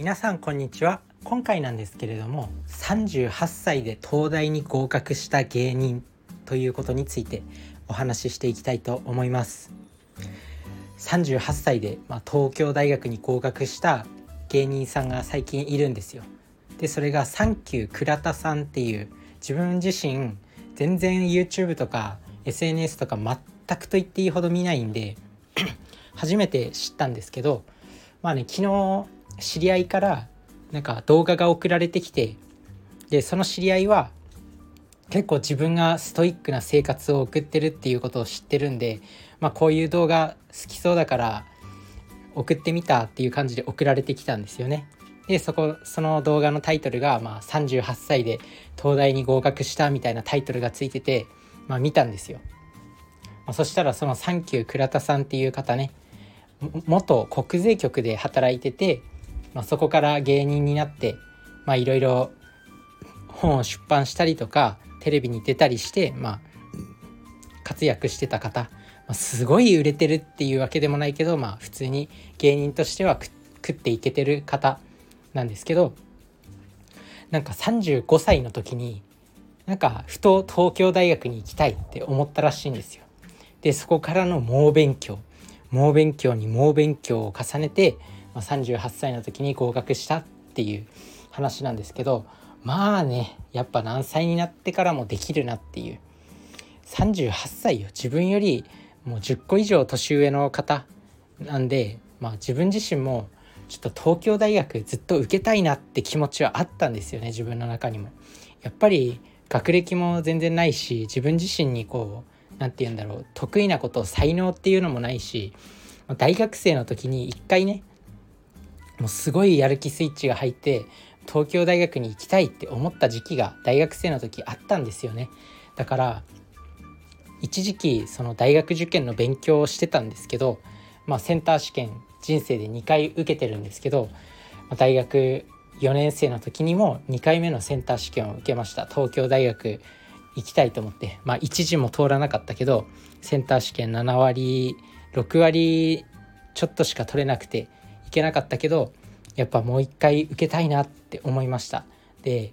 皆さんこんにちは。今回なんですけれども38歳で東大に合格した芸人ということについてお話ししていきたいと思います。38歳で、まあ、東京大学に合格した芸人さんが最近いるんですよ。でそれがサンキュー倉田さんっていう自分自身全然 YouTube とか SNS とか全くと言っていいほど見ないんで 初めて知ったんですけどまあね昨日知り合いからなんか動画が送られてきてでその知り合いは結構自分がストイックな生活を送ってるっていうことを知ってるんで、まあ、こういう動画好きそうだから送ってみたっていう感じで送られてきたんですよね。でそこその動画のタイトルが、まあ、38歳で東大に合格したみたいなタイトルがついてて、まあ、見たんですよ。まあ、そしたらそのサンキュー倉田さんっていう方ね元国税局で働いてて、まあ、そこから芸人になっていろいろ本を出版したりとかテレビに出たりして、まあ、活躍してた方、まあ、すごい売れてるっていうわけでもないけど、まあ、普通に芸人としては食っていけてる方なんですけどなんか35歳の時になんかふと東京大学に行きたいって思ったらしいんですよ。でそこからの猛勉強猛勉強に猛勉強を重ねて、まあ、38歳の時に合格したっていう話なんですけどまあねやっぱ何歳になってからもできるなっていう38歳よ自分よりもう10個以上年上の方なんで、まあ、自分自身もちょっと東京大学ずっと受けたいなって気持ちはあったんですよね自分の中にも。やっぱり学歴も全然ないし自分自身にこう何て言うんだろう得意なこと才能っていうのもないし大学生の時に一回ねもうすごいやる気スイッチが入って東京大学に行きたいって思った時期が大学生の時あったんですよね。だから一時期その大学受験の勉強をしてたんですけど、まあ、センター試験人生で2回受けてるんですけど大学4年生の時にも2回目のセンター試験を受けました。東京大学行きたいと思って。まあ1次も通らなかったけどセンター試験7割6割ちょっとしか取れなくて行けなかったけどやっぱもう一回受けたいなって思いましたで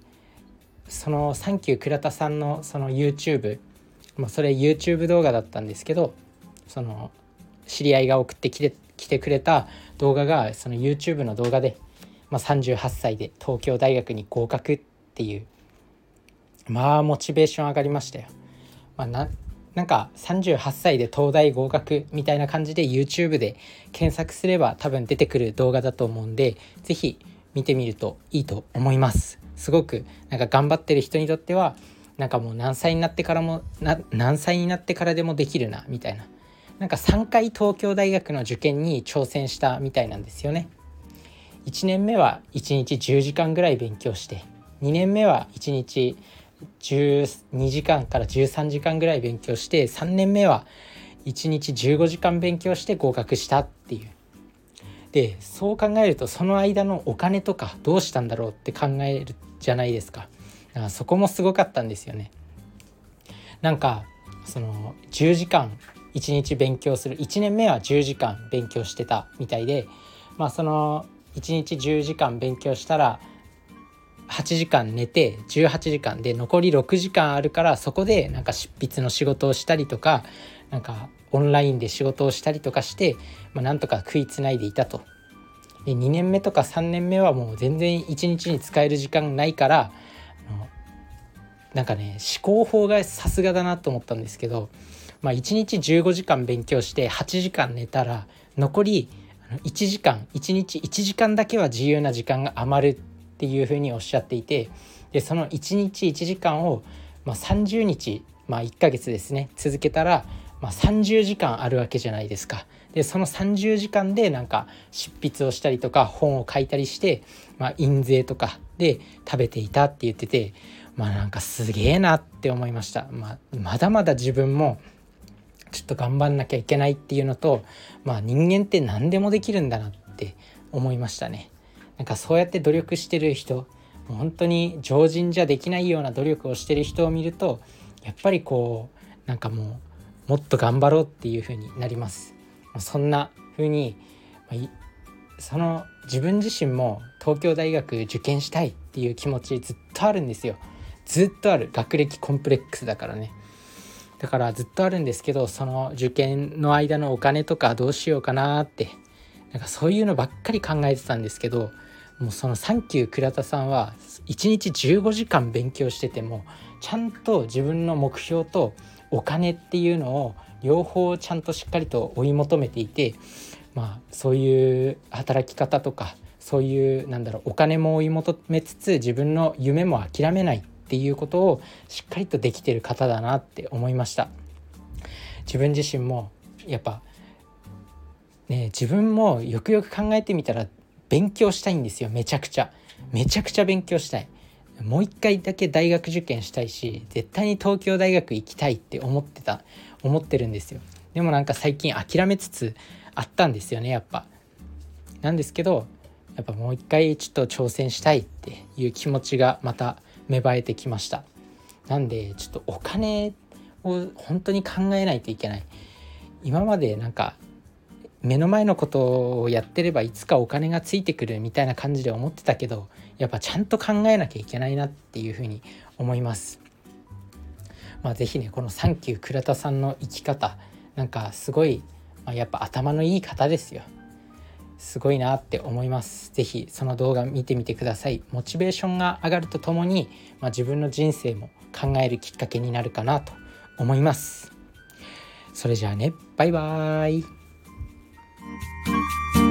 そのサンキュー倉田さんのその YouTube まあそれ YouTube 動画だったんですけどその知り合いが送ってきて来てくれた動画がその YouTube の動画で、まあ、38歳で東京大学に合格っていうまあモチベーション上がりましたよ。まあ、なんか38歳で東大合格みたいな感じで YouTube で検索すれば多分出てくる動画だと思うんで是非見てみるといいと思います。すごくなんか頑張ってる人にとってはなんかもう何歳になってからもな何歳になってからでもできるなみたいな。なんか3回東京大学の受験に挑戦したみたいなんですよね。1年目は1日10時間ぐらい勉強して2年目は1日12時間から13時間ぐらい勉強して3年目は1日15時間勉強して合格したっていう。でそう考えるとその間のお金とかどうしたんだろうって考えるじゃないですか。だからそこもすごかったんですよね。なんかその10時間1日勉強する1年目は10時間勉強してたみたいでまあその1日10時間勉強したら8時間寝て18時間で残り6時間あるからそこでなんか執筆の仕事をしたりとかなんかオンラインで仕事をしたりとかして、まあ、なんとか食いつないでいたと。で2年目とか3年目はもう全然1日に使える時間ないからなんかね思考法がさすがだなと思ったんですけど、まあ、1日15時間勉強して8時間寝たら残り1時間1日1時間だけは自由な時間が余るっていうふうにおっしゃっていてでその1日1時間を、まあ、30日、まあ、1ヶ月ですね続けたら、まあ、30時間あるわけじゃないですか。でその30時間でなんか執筆をしたりとか本を書いたりして、まあ、印税とかで食べていたって言っててまあなんかすげえなって思いました。まあ、まだまだ自分もちょっと頑張んなきゃいけないっていうのと、まあ、人間って何でもできるんだなって思いましたね。なんかそうやって努力してる人もう本当に常人じゃできないような努力をしてる人を見るとやっぱりこうなんかもうもっと頑張ろうっていう風になります。そんな風にその自分自身も東京大学受験したいっていう気持ちずっとあるんですよ。ずっとある。学歴コンプレックスだからね。だからずっとあるんですけどその受験の間のお金とかどうしようかなってなんかそういうのばっかり考えてたんですけどもうその「サンキュー倉田さん」は1日15時間勉強しててもちゃんと自分の目標とお金っていうのを両方ちゃんとしっかりと追い求めていてまあそういう働き方とかそういうなんだろうお金も追い求めつつ自分の夢も諦めないっていうことをしっかりとできてる方だなって思いました。自分自身もやっぱね自分もよくよく考えてみたら勉強したいんですよめちゃくちゃ。めちゃくちゃ勉強したい。もう一回だけ大学受験したいし絶対に東京大学行きたいって思ってた思ってるんですよ。でもなんか最近諦めつつあったんですよねやっぱ。なんですけどやっぱもう一回ちょっと挑戦したいっていう気持ちがまた芽生えてきました。なんでちょっとお金を本当に考えないといけない。今までなんか目の前のことをやってればいつかお金がついてくるみたいな感じで思ってたけどやっぱちゃんと考えなきゃいけないなっていうふうに思います。まあ是非ねこの「サンキュー倉田さんの生き方」なんかすごい、まあ、やっぱ頭のいい方ですよ。すごいなって思います。是非その動画見てみてください。モチベーションが上がるとともに、まあ、自分の人生も考えるきっかけになるかなと思います。それじゃあねバイバーイ。Música